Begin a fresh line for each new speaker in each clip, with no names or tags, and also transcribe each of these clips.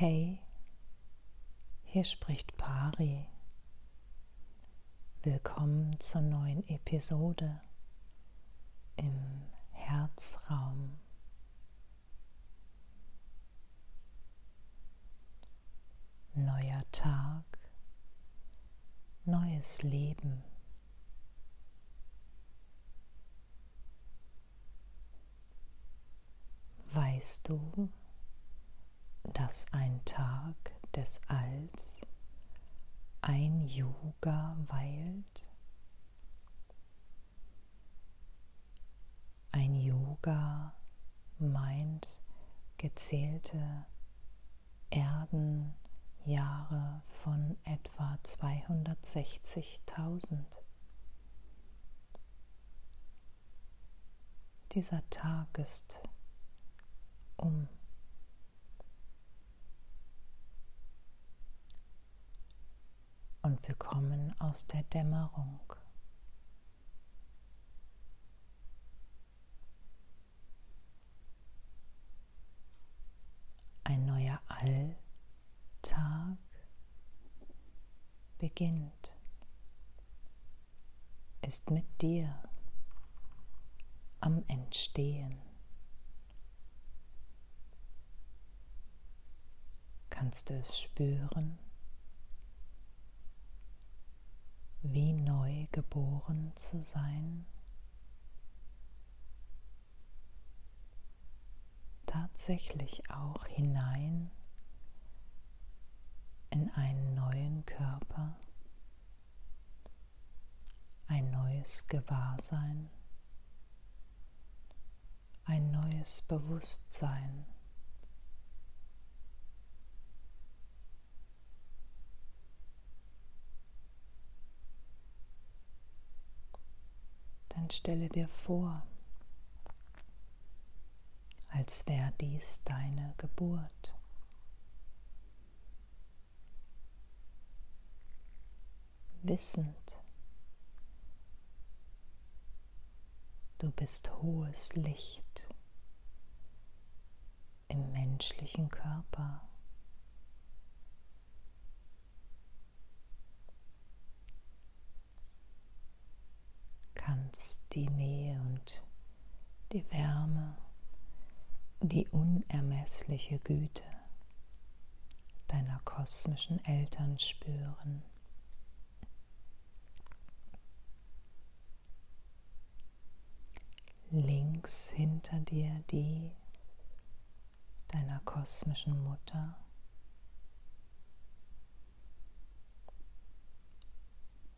Hey, hier spricht Pari. Willkommen zur neuen Episode im Herzraum. Neuer Tag, neues Leben. Weißt du, dass ein Tag des Alls ein Yoga weilt? Ein Yoga meint gezählte Erdenjahre von etwa 260.000. Dieser Tag ist um. Und wir kommen aus der Dämmerung. Ein neuer Alltag beginnt, ist mit dir am Entstehen. kannst du es spüren, wie neu geboren zu sein. Tatsächlich auch hinein in einen neuen Körper, ein neues Gewahrsein, ein neues Bewusstsein. Dann stelle dir vor, als wäre dies deine Geburt. Wissend, du bist hohes Licht im menschlichen Körper. Kannst die Nähe und die Wärme, die unermessliche Güte deiner kosmischen Eltern spüren. Links hinter dir die deiner kosmischen Mutter.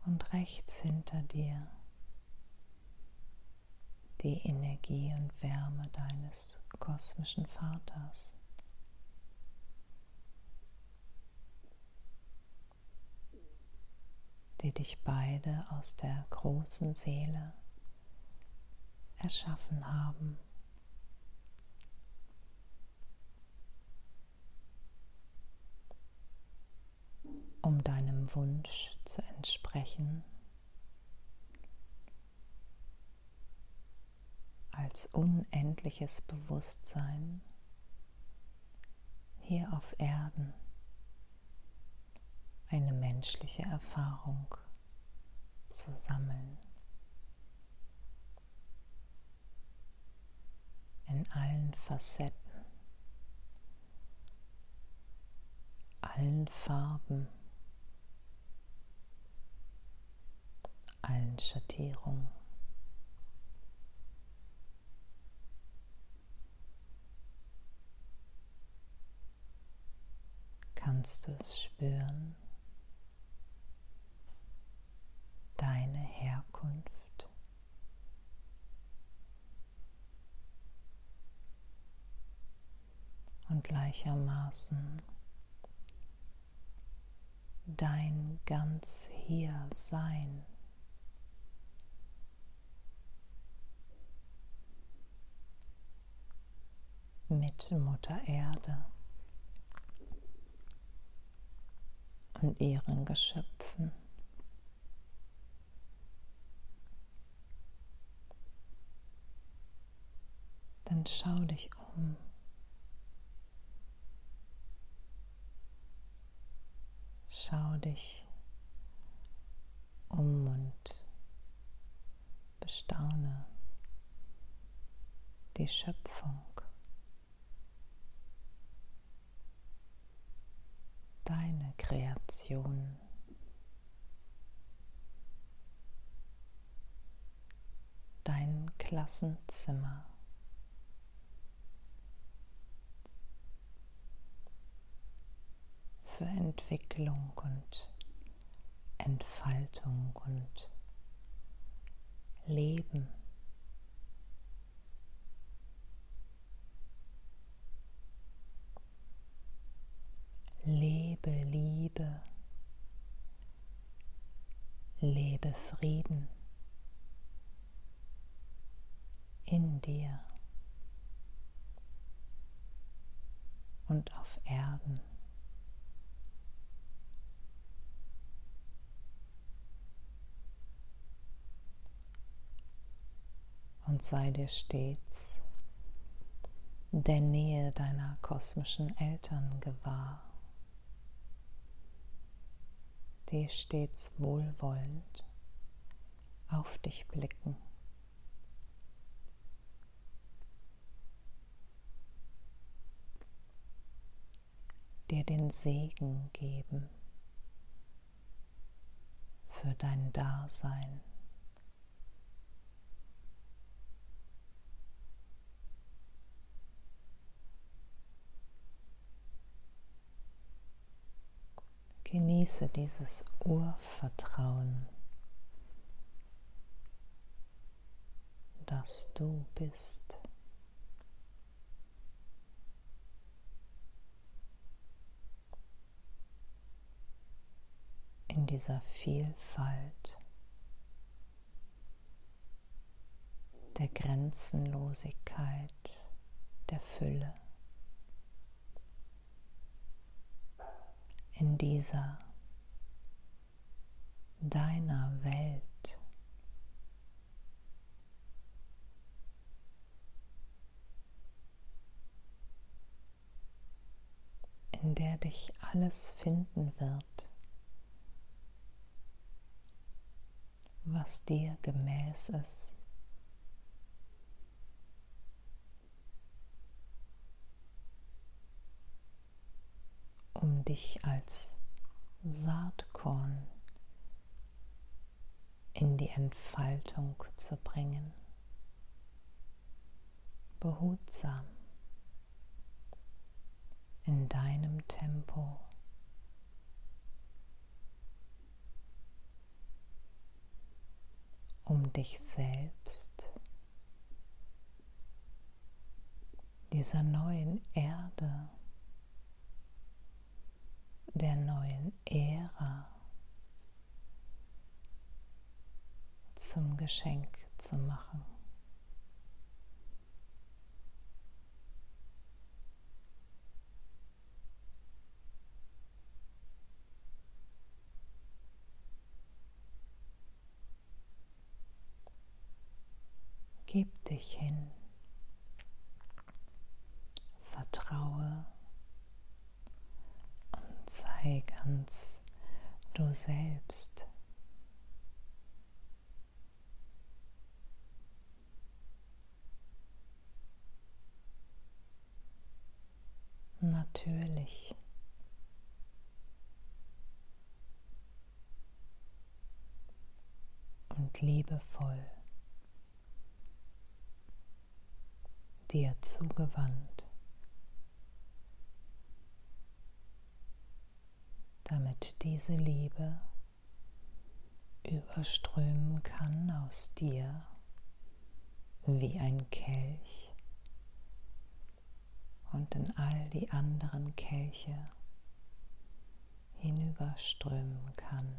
Und rechts hinter dir die Energie und Wärme deines kosmischen Vaters. die dich beide aus der großen Seele erschaffen haben. Um deinem Wunsch zu entsprechen, als unendliches Bewusstsein hier auf Erden eine menschliche Erfahrung zu sammeln. In allen Facetten, allen Farben, allen Schattierungen. Kannst du es spüren, deine Herkunft. Und gleichermaßen dein ganz hier Sein. mit Mutter Erde. Und ihren Geschöpfen. Dann schau dich um. Schau dich um und bestaune die Schöpfung. Deine Kreation. Dein Klassenzimmer. Für Entwicklung und Entfaltung und Leben. Lebe Liebe, Frieden in dir und auf Erden. Und sei dir stets der Nähe deiner kosmischen Eltern gewahr die stets wohlwollend auf dich blicken. dir den Segen geben für dein Dasein. Genieße dieses Urvertrauen, dass du bist. In dieser Vielfalt der Grenzenlosigkeit, der Fülle. in dieser deiner Welt. In der dich alles finden wird, was dir gemäß ist. um dich als Saatkorn in die Entfaltung zu bringen. Behutsam in deinem Tempo. um dich selbst, dieser neuen Erde der neuen Ära zum Geschenk zu machen. Gib dich hin, vertraue sei ganz du selbst. Natürlich. Und liebevoll dir zugewandt. damit diese Liebe überströmen kann aus dir wie ein Kelch und in all die anderen Kelche hinüberströmen kann.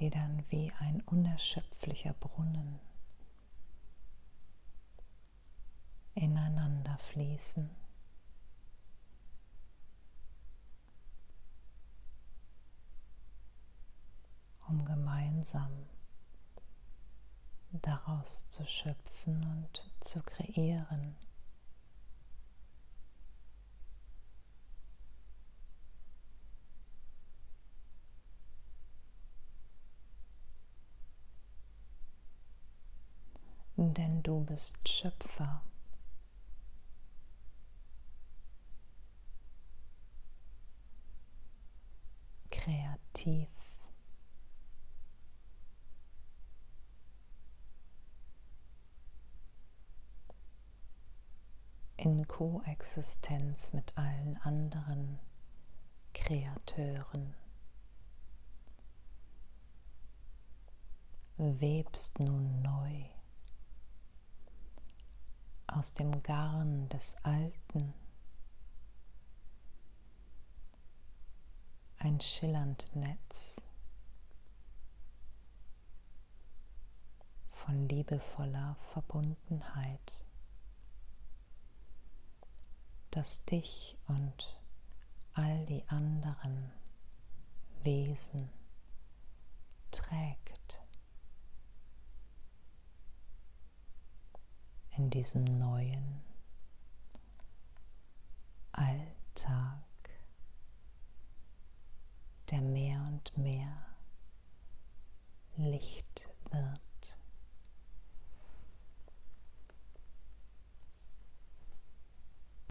Die dann wie ein unerschöpflicher Brunnen ineinander fließen. um gemeinsam daraus zu schöpfen und zu kreieren. Denn du bist Schöpfer. Kreativ. in Koexistenz mit allen anderen Kreateuren. Webst nun neu aus dem Garn des Alten. Ein schillernd Netz von liebevoller Verbundenheit das dich und all die anderen Wesen trägt diesem neuen Alltag, der mehr und mehr